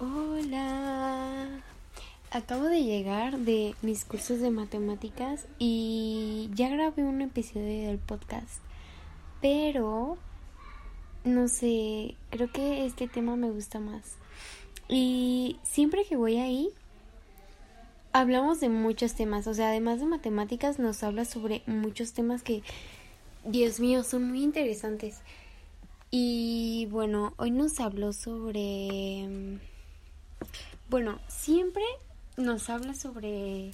Hola. Acabo de llegar de mis cursos de matemáticas y ya grabé un episodio del podcast. Pero no sé, creo que este tema me gusta más. Y siempre que voy ahí hablamos de muchos temas, o sea, además de matemáticas nos habla sobre muchos temas que Dios mío, son muy interesantes. Y bueno, hoy nos habló sobre bueno, siempre nos habla sobre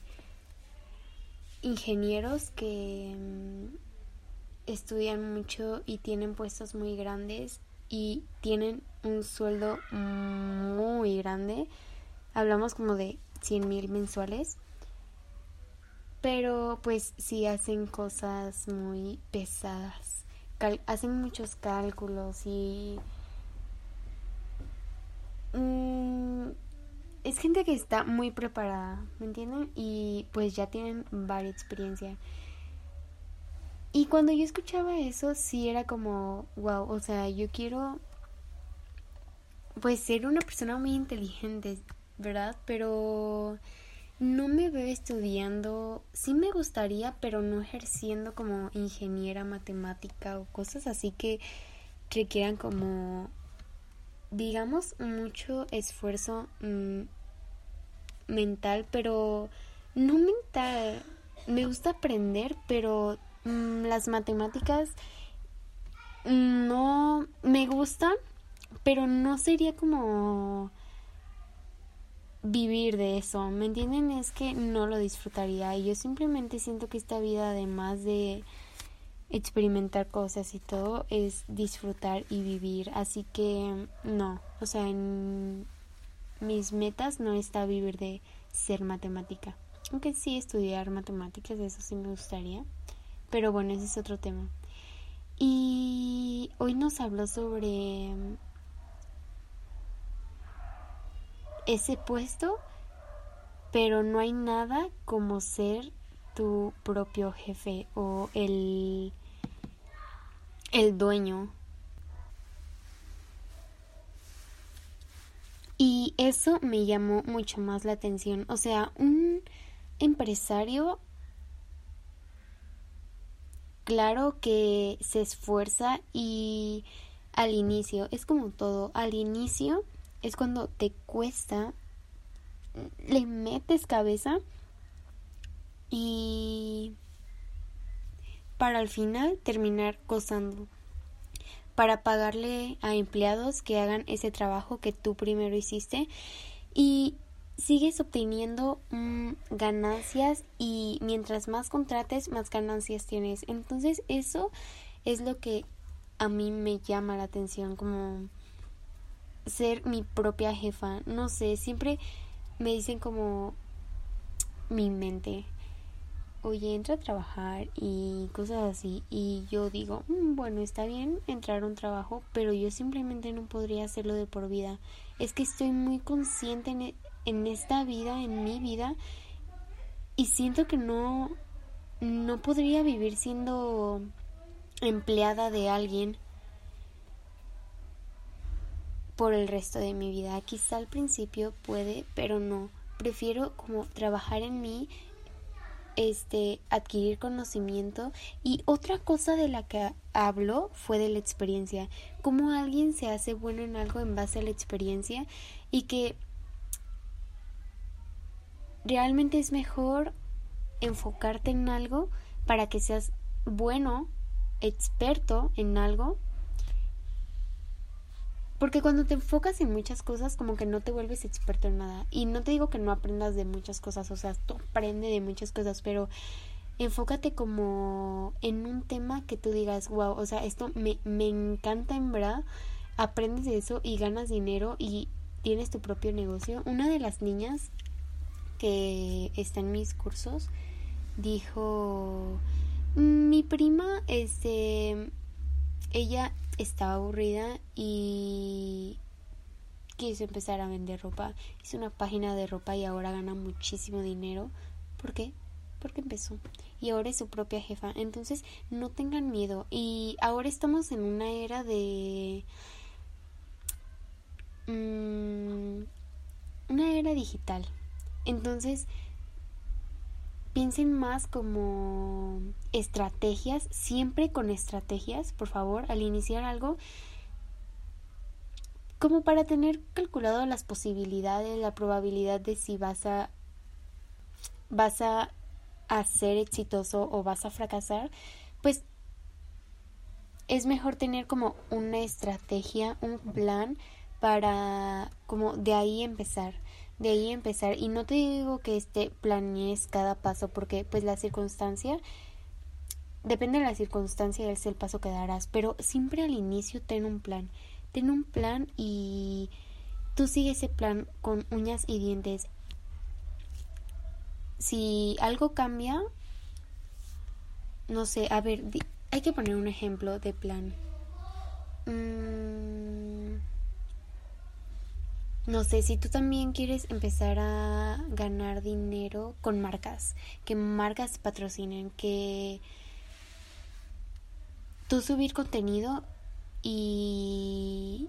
ingenieros que mm, estudian mucho y tienen puestos muy grandes y tienen un sueldo muy grande. Hablamos como de 100 mil mensuales. Pero pues sí hacen cosas muy pesadas. hacen muchos cálculos y... Mm, es gente que está muy preparada, ¿me entienden? Y pues ya tienen varias experiencia. Y cuando yo escuchaba eso, sí era como, wow, o sea, yo quiero pues ser una persona muy inteligente, ¿verdad? Pero no me veo estudiando, sí me gustaría, pero no ejerciendo como ingeniera matemática o cosas así que requieran como digamos, mucho esfuerzo mm, mental, pero no mental. Me gusta aprender, pero mm, las matemáticas no me gustan, pero no sería como vivir de eso, ¿me entienden? Es que no lo disfrutaría y yo simplemente siento que esta vida además de experimentar cosas y todo es disfrutar y vivir. Así que no, o sea, en mis metas no está vivir de ser matemática. Aunque sí estudiar matemáticas, eso sí me gustaría. Pero bueno, ese es otro tema. Y hoy nos habló sobre ese puesto, pero no hay nada como ser tu propio jefe o el el dueño. Y eso me llamó mucho más la atención. O sea, un empresario, claro que se esfuerza y al inicio, es como todo, al inicio es cuando te cuesta, le metes cabeza y para al final terminar gozando. Para pagarle a empleados que hagan ese trabajo que tú primero hiciste. Y sigues obteniendo mm, ganancias y mientras más contrates más ganancias tienes. Entonces eso es lo que a mí me llama la atención como ser mi propia jefa. No sé siempre me dicen como mi mente oye, entra a trabajar y cosas así. Y yo digo, mm, bueno, está bien entrar a un trabajo, pero yo simplemente no podría hacerlo de por vida. Es que estoy muy consciente en, e, en esta vida, en mi vida, y siento que no, no podría vivir siendo empleada de alguien por el resto de mi vida. Quizá al principio puede, pero no. Prefiero como trabajar en mí este adquirir conocimiento. Y otra cosa de la que hablo fue de la experiencia, cómo alguien se hace bueno en algo en base a la experiencia y que realmente es mejor enfocarte en algo para que seas bueno, experto en algo porque cuando te enfocas en muchas cosas, como que no te vuelves experto en nada. Y no te digo que no aprendas de muchas cosas, o sea, tú aprende de muchas cosas, pero enfócate como en un tema que tú digas, wow, o sea, esto me, me encanta en verdad, aprendes de eso y ganas dinero y tienes tu propio negocio. Una de las niñas que está en mis cursos dijo, mi prima, este, ella estaba aburrida y quiso empezar a vender ropa. Hizo una página de ropa y ahora gana muchísimo dinero. ¿Por qué? Porque empezó. Y ahora es su propia jefa. Entonces, no tengan miedo. Y ahora estamos en una era de... Mm, era digital. Entonces, piensen más como estrategias, siempre con estrategias, por favor, al iniciar algo, como para tener calculado las posibilidades, la probabilidad de si vas a vas a, a ser exitoso o vas a fracasar, pues es mejor tener como una estrategia, un plan para como de ahí empezar de ahí empezar. Y no te digo que este planees cada paso porque pues la circunstancia depende de la circunstancia es el paso que darás pero siempre al inicio ten un plan. Ten un plan y tú sigue ese plan con uñas y dientes. Si algo cambia no sé a ver hay que poner un ejemplo de plan. Mm, no sé, si tú también quieres empezar a ganar dinero con marcas, que marcas patrocinen, que tú subir contenido y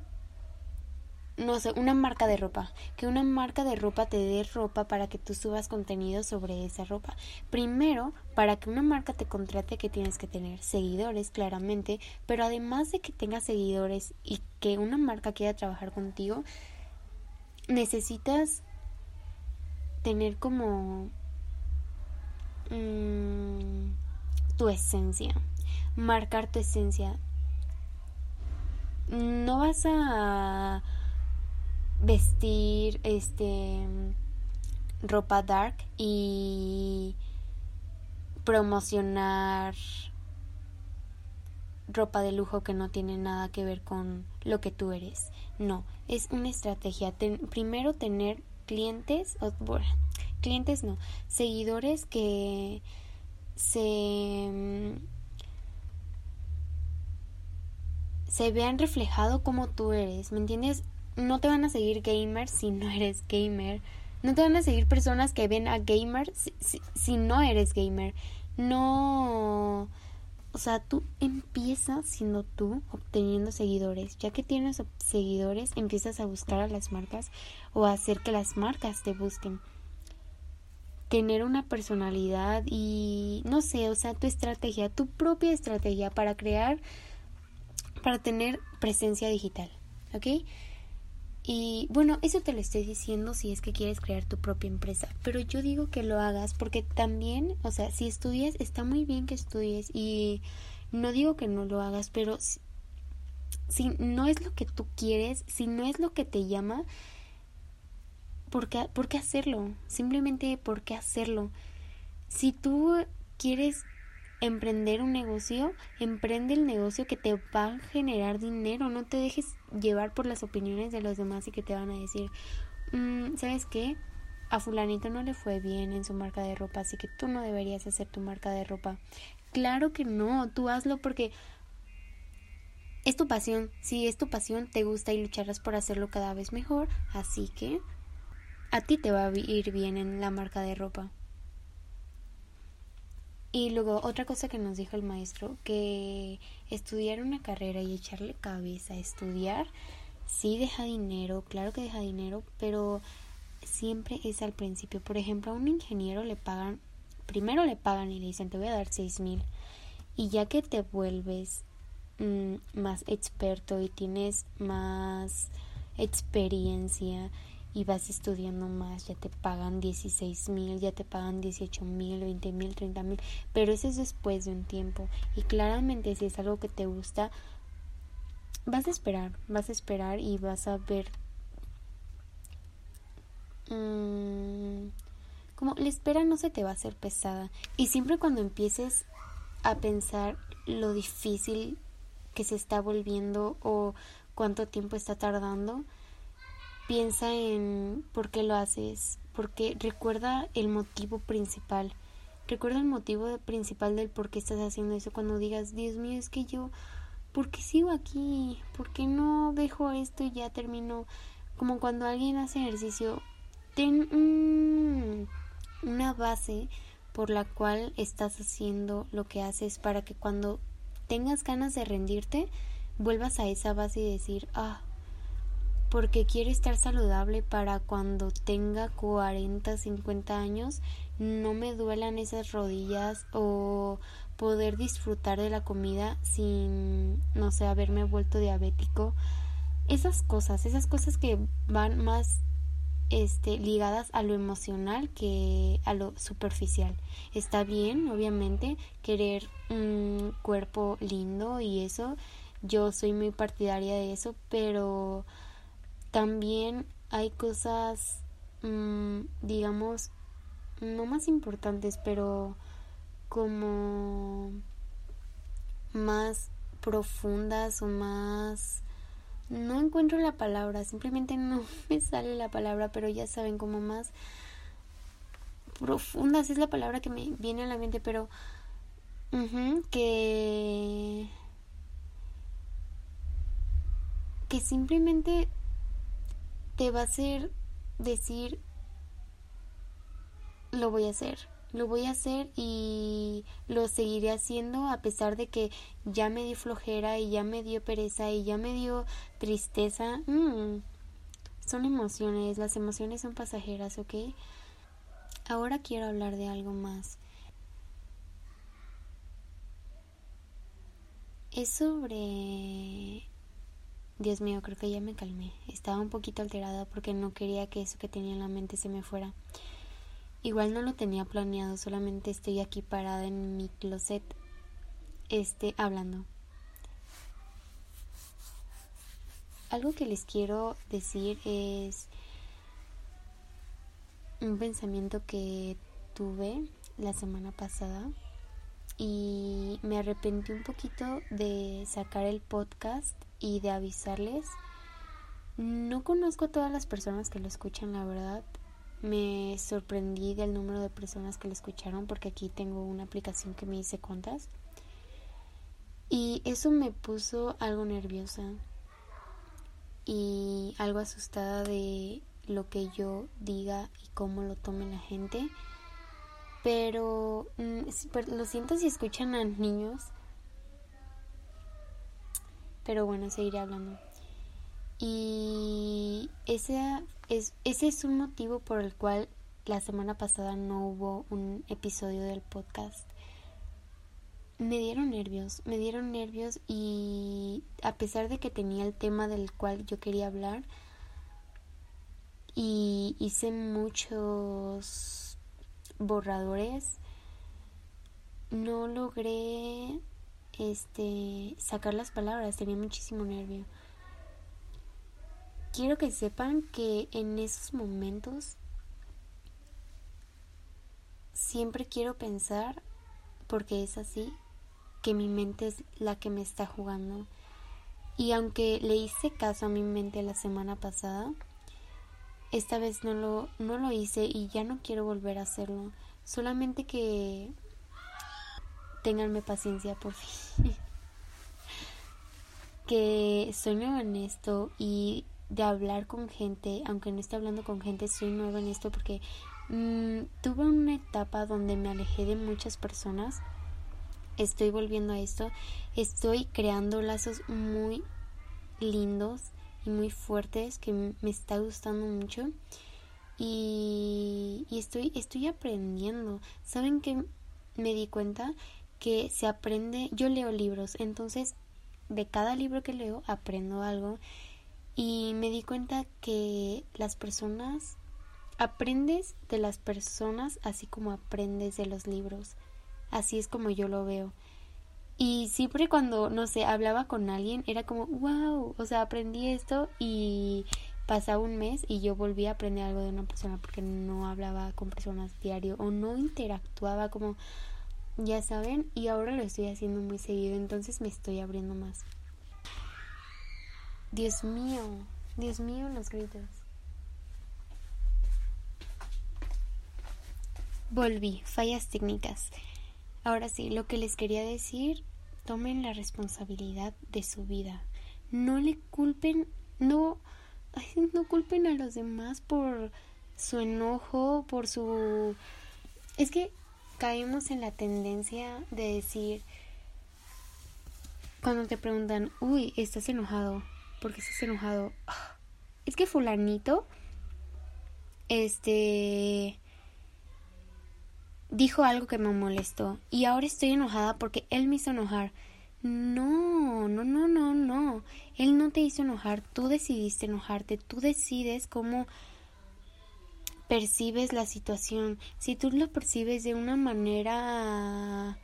no sé, una marca de ropa, que una marca de ropa te dé ropa para que tú subas contenido sobre esa ropa. Primero, para que una marca te contrate que tienes que tener seguidores, claramente, pero además de que tengas seguidores y que una marca quiera trabajar contigo, necesitas tener como mm, tu esencia, marcar tu esencia. No vas a vestir este ropa dark y promocionar ropa de lujo que no tiene nada que ver con lo que tú eres. No, es una estrategia. primero tener clientes, o, bueno, clientes no, seguidores que se mm, se vean reflejado como tú eres, ¿me entiendes? No te van a seguir gamers si no eres gamer. No te van a seguir personas que ven a gamers si no eres gamer. No o sea, tú empiezas siendo tú obteniendo seguidores. Ya que tienes seguidores, empiezas a buscar a las marcas o a hacer que las marcas te busquen. Tener una personalidad y no sé, o sea, tu estrategia, tu propia estrategia para crear, para tener presencia digital. ¿Ok? Y bueno, eso te lo estoy diciendo si es que quieres crear tu propia empresa, pero yo digo que lo hagas porque también, o sea, si estudias, está muy bien que estudies y no digo que no lo hagas, pero si, no es lo que tú quieres, si no es lo que te llama, ¿por qué, ¿por qué hacerlo? Simplemente ¿por qué hacerlo? Si tú quieres emprender un negocio, emprende el negocio que te va a generar dinero, no te dejes llevar por las opiniones de los demás y que te van a decir, mm, ¿sabes qué? A fulanito no le fue bien en su marca de ropa, así que tú no deberías hacer tu marca de ropa. Claro que no, tú hazlo porque es tu pasión. Si es tu pasión, te gusta y lucharás por hacerlo cada vez mejor, así que a ti te va a ir bien en la marca de ropa. Y luego otra cosa que nos dijo el maestro, que estudiar una carrera y echarle cabeza a estudiar, sí deja dinero, claro que deja dinero, pero siempre es al principio. Por ejemplo, a un ingeniero le pagan, primero le pagan y le dicen te voy a dar seis mil. Y ya que te vuelves mm, más experto y tienes más experiencia y vas estudiando más, ya te pagan 16 mil, ya te pagan 18 mil, 20 mil, 30 mil, pero eso es después de un tiempo. Y claramente si es algo que te gusta, vas a esperar, vas a esperar y vas a ver mm, como la espera no se te va a hacer pesada. Y siempre cuando empieces a pensar lo difícil que se está volviendo o cuánto tiempo está tardando, Piensa en por qué lo haces, porque recuerda el motivo principal. Recuerda el motivo principal del por qué estás haciendo eso cuando digas, Dios mío, es que yo, ¿por qué sigo aquí? ¿Por qué no dejo esto y ya termino? Como cuando alguien hace ejercicio, ten una base por la cual estás haciendo lo que haces para que cuando tengas ganas de rendirte, vuelvas a esa base y decir, ah, porque quiero estar saludable para cuando tenga 40, 50 años no me duelan esas rodillas o poder disfrutar de la comida sin, no sé, haberme vuelto diabético. Esas cosas, esas cosas que van más este, ligadas a lo emocional que a lo superficial. Está bien, obviamente, querer un cuerpo lindo y eso. Yo soy muy partidaria de eso, pero también hay cosas, mm, digamos, no más importantes, pero como más profundas o más no encuentro la palabra, simplemente no me sale la palabra, pero ya saben como más profundas es la palabra que me viene a la mente, pero que que simplemente te va a hacer decir lo voy a hacer lo voy a hacer y lo seguiré haciendo a pesar de que ya me dio flojera y ya me dio pereza y ya me dio tristeza. Mm, son emociones, las emociones son pasajeras, ¿ok? Ahora quiero hablar de algo más. Es sobre... Dios mío, creo que ya me calmé. Estaba un poquito alterada porque no quería que eso que tenía en la mente se me fuera. Igual no lo tenía planeado, solamente estoy aquí parada en mi closet, este, hablando. Algo que les quiero decir es un pensamiento que tuve la semana pasada y me arrepentí un poquito de sacar el podcast y de avisarles. No conozco a todas las personas que lo escuchan, la verdad, me sorprendí del número de personas que lo escucharon porque aquí tengo una aplicación que me dice cuántas. Y eso me puso algo nerviosa y algo asustada de lo que yo diga y cómo lo tome la gente. Pero mm, lo siento si escuchan a niños. Pero bueno, seguiré hablando. Y ese es, ese es un motivo por el cual la semana pasada no hubo un episodio del podcast. Me dieron nervios, me dieron nervios y a pesar de que tenía el tema del cual yo quería hablar y hice muchos borradores, no logré este sacar las palabras, tenía muchísimo nervio quiero que sepan que en esos momentos siempre quiero pensar, porque es así, que mi mente es la que me está jugando. Y aunque le hice caso a mi mente la semana pasada, esta vez no lo, no lo hice y ya no quiero volver a hacerlo. Solamente que tenganme paciencia, por fin. que soy nueva en esto y de hablar con gente, aunque no esté hablando con gente, soy nueva en esto porque mm, tuve una etapa donde me alejé de muchas personas. Estoy volviendo a esto, estoy creando lazos muy lindos y muy fuertes que me está gustando mucho y, y estoy estoy aprendiendo. ¿Saben que me di cuenta que se aprende? Yo leo libros, entonces de cada libro que leo aprendo algo y me di cuenta que las personas aprendes de las personas así como aprendes de los libros. Así es como yo lo veo. Y siempre cuando, no sé, hablaba con alguien, era como, wow, o sea, aprendí esto y pasaba un mes y yo volví a aprender algo de una persona porque no hablaba con personas diario o no interactuaba como, ya saben, y ahora lo estoy haciendo muy seguido, entonces me estoy abriendo más. Dios mío, Dios mío, los gritos. Volví, fallas técnicas. Ahora sí, lo que les quería decir, tomen la responsabilidad de su vida. No le culpen, no, no culpen a los demás por su enojo, por su... Es que caemos en la tendencia de decir, cuando te preguntan, uy, estás enojado, porque estás enojado? es que fulanito, este, dijo algo que me molestó y ahora estoy enojada porque él me hizo enojar. No, no, no, no, no. Él no te hizo enojar, tú decidiste enojarte, tú decides cómo percibes la situación. Si tú lo percibes de una manera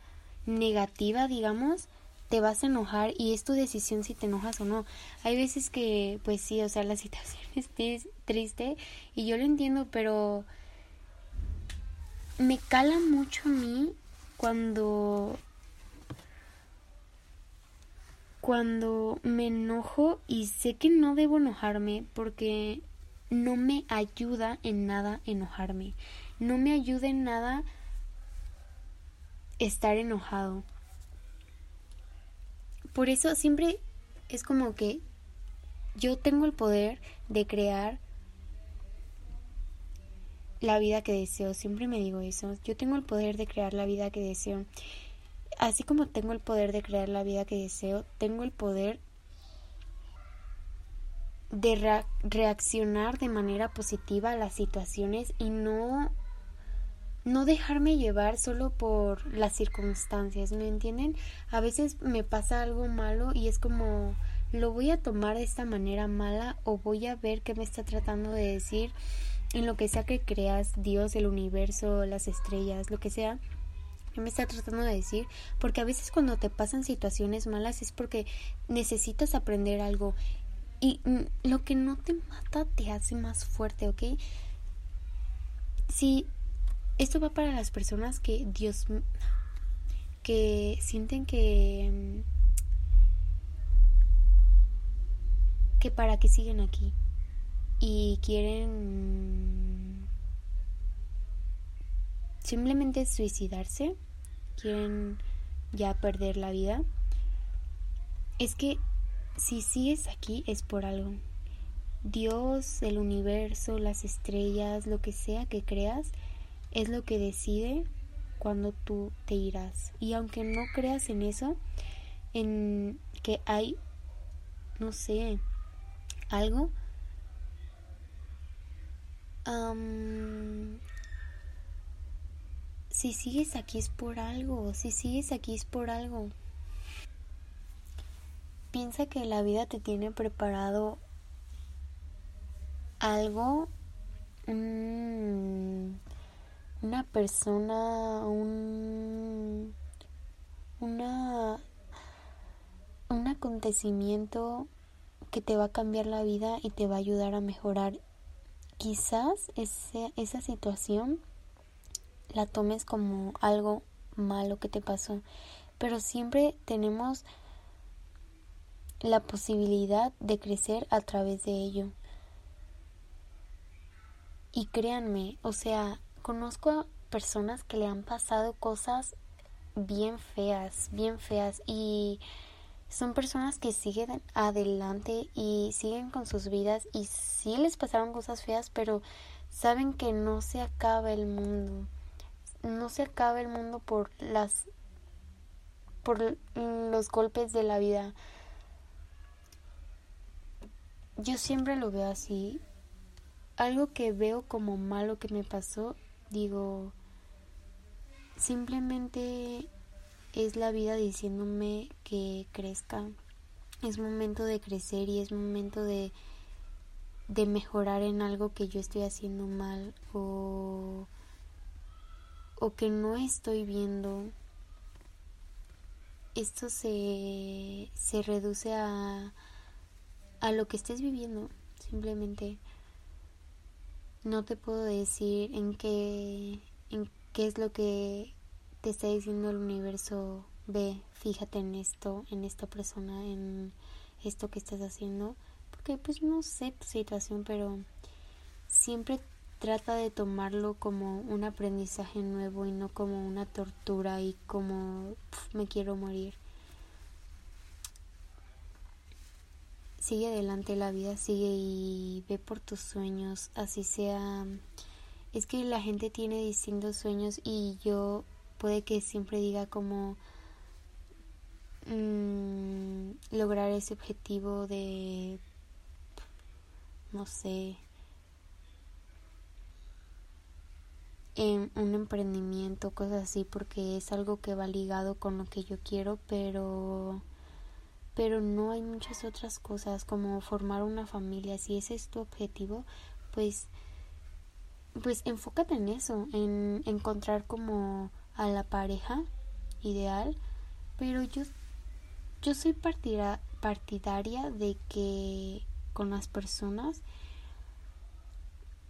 negativa, digamos, te vas a enojar y es tu decisión si te enojas o no. Hay veces que, pues sí, o sea, la situación es triste y yo lo entiendo, pero me cala mucho a mí cuando cuando me enojo y sé que no debo enojarme porque no me ayuda en nada enojarme. No me ayuda en nada estar enojado. Por eso siempre es como que yo tengo el poder de crear la vida que deseo. Siempre me digo eso. Yo tengo el poder de crear la vida que deseo así como tengo el poder de crear la vida que deseo, tengo el poder de reaccionar de manera positiva a las situaciones y no no dejarme llevar solo por las circunstancias, ¿me entienden? A veces me pasa algo malo y es como lo voy a tomar de esta manera mala o voy a ver qué me está tratando de decir en lo que sea que creas, Dios, el universo, las estrellas, lo que sea me está tratando de decir? Porque a veces cuando te pasan situaciones malas es porque necesitas aprender algo y lo que no te mata te hace más fuerte, ¿ok? Si esto va para las personas que Dios que sienten que mm, que para qué siguen aquí y quieren simplemente suicidarse quieren ya perder la vida, es que si sigues aquí es por algo. Dios, el universo, las estrellas, lo que sea que creas, es lo que decide cuando tú te irás. Y aunque no creas en eso, en que hay, no sé, algo, si sigues aquí es por algo, si sigues aquí es por algo. Piensa que la vida te tiene preparado algo, una persona, un, una, un acontecimiento que te va a cambiar la vida y te va a ayudar a mejorar. Quizás ese, esa situación la tomes como algo malo que te pasó, pero siempre tenemos la posibilidad de crecer a través de ello. Y créanme, o sea, conozco a personas que le han pasado cosas bien feas, bien feas y son personas que siguen adelante y siguen con sus vidas y sí les pasaron cosas feas, pero saben que no se acaba el mundo no se acaba el mundo por las por los golpes de la vida. Yo siempre lo veo así. Algo que veo como malo que me pasó, digo, simplemente es la vida diciéndome que crezca. Es momento de crecer y es momento de de mejorar en algo que yo estoy haciendo mal o o que no estoy viendo, esto se, se reduce a, a lo que estés viviendo. Simplemente no te puedo decir en qué, en qué es lo que te está diciendo el universo. Ve, fíjate en esto, en esta persona, en esto que estás haciendo. Porque pues no sé tu situación, pero siempre trata de tomarlo como un aprendizaje nuevo y no como una tortura y como me quiero morir. Sigue adelante la vida, sigue y ve por tus sueños, así sea. Es que la gente tiene distintos sueños y yo puede que siempre diga como mm, lograr ese objetivo de no sé, en un emprendimiento, cosas así, porque es algo que va ligado con lo que yo quiero, pero pero no hay muchas otras cosas como formar una familia. Si ese es tu objetivo, pues pues enfócate en eso, en encontrar como a la pareja ideal, pero yo yo soy partidaria de que con las personas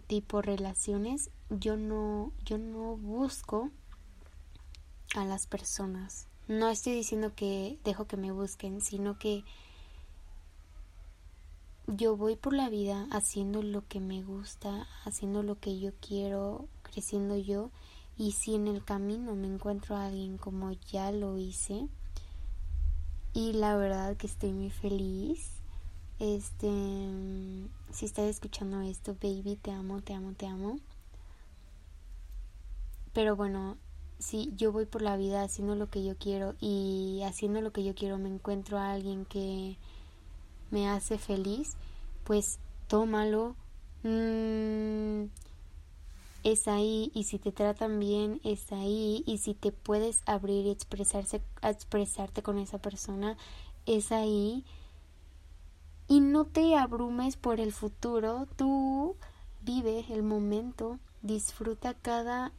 tipo relaciones yo no yo no busco a las personas no estoy diciendo que dejo que me busquen sino que yo voy por la vida haciendo lo que me gusta haciendo lo que yo quiero creciendo yo y si en el camino me encuentro a alguien como ya lo hice y la verdad que estoy muy feliz este, si estás escuchando esto, baby, te amo, te amo, te amo. Pero bueno, si yo voy por la vida haciendo lo que yo quiero y haciendo lo que yo quiero me encuentro a alguien que me hace feliz, pues tómalo. Mm, es ahí y si te tratan bien es ahí y si te puedes abrir y expresarse, expresarte con esa persona es ahí y no te abrumes por el futuro, tú vive el momento, disfruta cada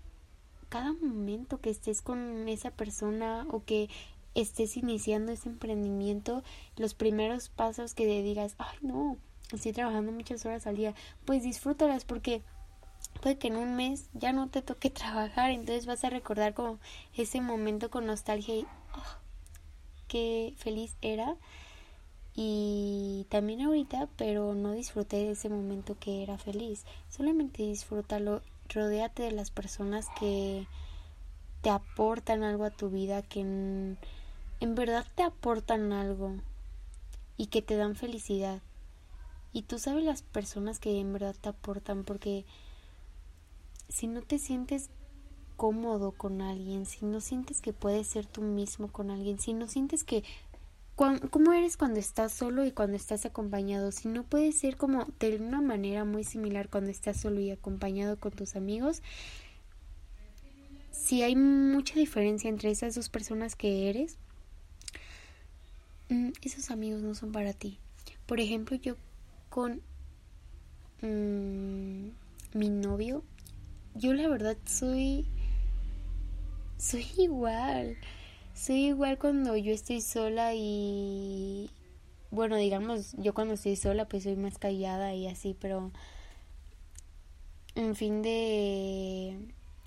cada momento que estés con esa persona o que estés iniciando ese emprendimiento, los primeros pasos que te digas, ay no, estoy trabajando muchas horas al día, pues disfrútalas porque puede que en un mes ya no te toque trabajar, entonces vas a recordar como ese momento con nostalgia y oh, qué feliz era y también ahorita, pero no disfruté de ese momento que era feliz. Solamente disfrútalo, rodéate de las personas que te aportan algo a tu vida, que en, en verdad te aportan algo y que te dan felicidad. Y tú sabes las personas que en verdad te aportan porque si no te sientes cómodo con alguien, si no sientes que puedes ser tú mismo con alguien, si no sientes que ¿Cómo eres cuando estás solo y cuando estás acompañado? Si no puede ser como de una manera muy similar cuando estás solo y acompañado con tus amigos. Si hay mucha diferencia entre esas dos personas que eres, mm, esos amigos no son para ti. Por ejemplo, yo con mm, mi novio, yo la verdad soy soy igual soy igual cuando yo estoy sola y bueno, digamos, yo cuando estoy sola pues soy más callada y así, pero en fin de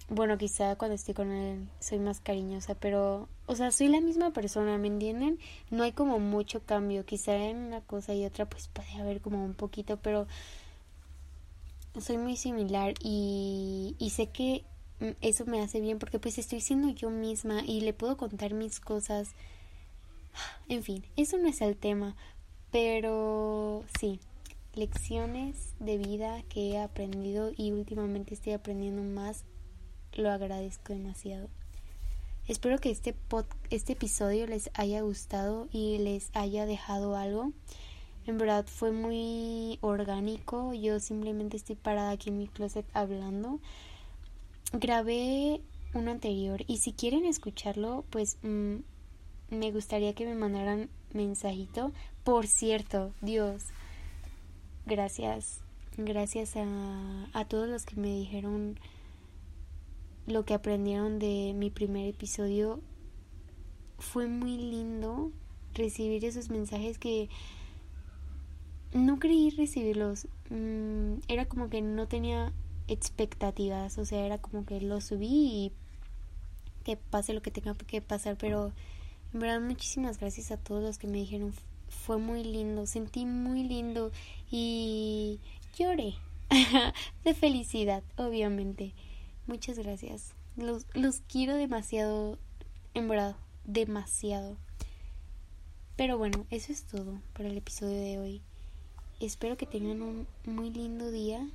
bueno, quizá cuando estoy con él soy más cariñosa, pero o sea, soy la misma persona, ¿me entienden? No hay como mucho cambio, quizá en una cosa y otra pues puede haber como un poquito, pero soy muy similar y, y sé que eso me hace bien porque pues estoy siendo yo misma y le puedo contar mis cosas. En fin, eso no es el tema, pero sí, lecciones de vida que he aprendido y últimamente estoy aprendiendo más, lo agradezco demasiado. Espero que este pod, este episodio les haya gustado y les haya dejado algo. En verdad fue muy orgánico. Yo simplemente estoy parada aquí en mi closet hablando grabé uno anterior y si quieren escucharlo, pues mm, me gustaría que me mandaran mensajito. Por cierto, Dios, gracias, gracias a, a todos los que me dijeron lo que aprendieron de mi primer episodio. Fue muy lindo recibir esos mensajes que no creí recibirlos. Mm, era como que no tenía expectativas, o sea, era como que lo subí y que pase lo que tenga que pasar, pero en verdad muchísimas gracias a todos los que me dijeron, fue muy lindo, sentí muy lindo y lloré de felicidad, obviamente. Muchas gracias. Los, los quiero demasiado, en verdad, demasiado. Pero bueno, eso es todo para el episodio de hoy. Espero que tengan un muy lindo día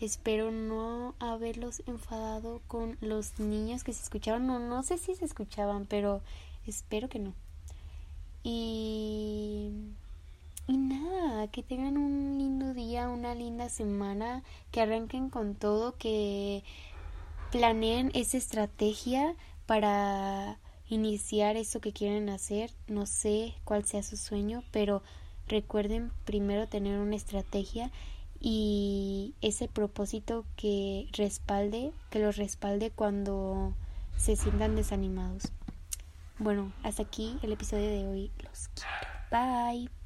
Espero no haberlos enfadado con los niños que se escuchaban. No, no sé si se escuchaban, pero espero que no. Y y nada, que tengan un lindo día, una linda semana, que arranquen con todo, que planeen esa estrategia para iniciar eso que quieren hacer. No sé cuál sea su sueño, pero recuerden primero tener una estrategia y ese propósito que respalde, que los respalde cuando se sientan desanimados. Bueno, hasta aquí el episodio de hoy. Los quiero. Bye.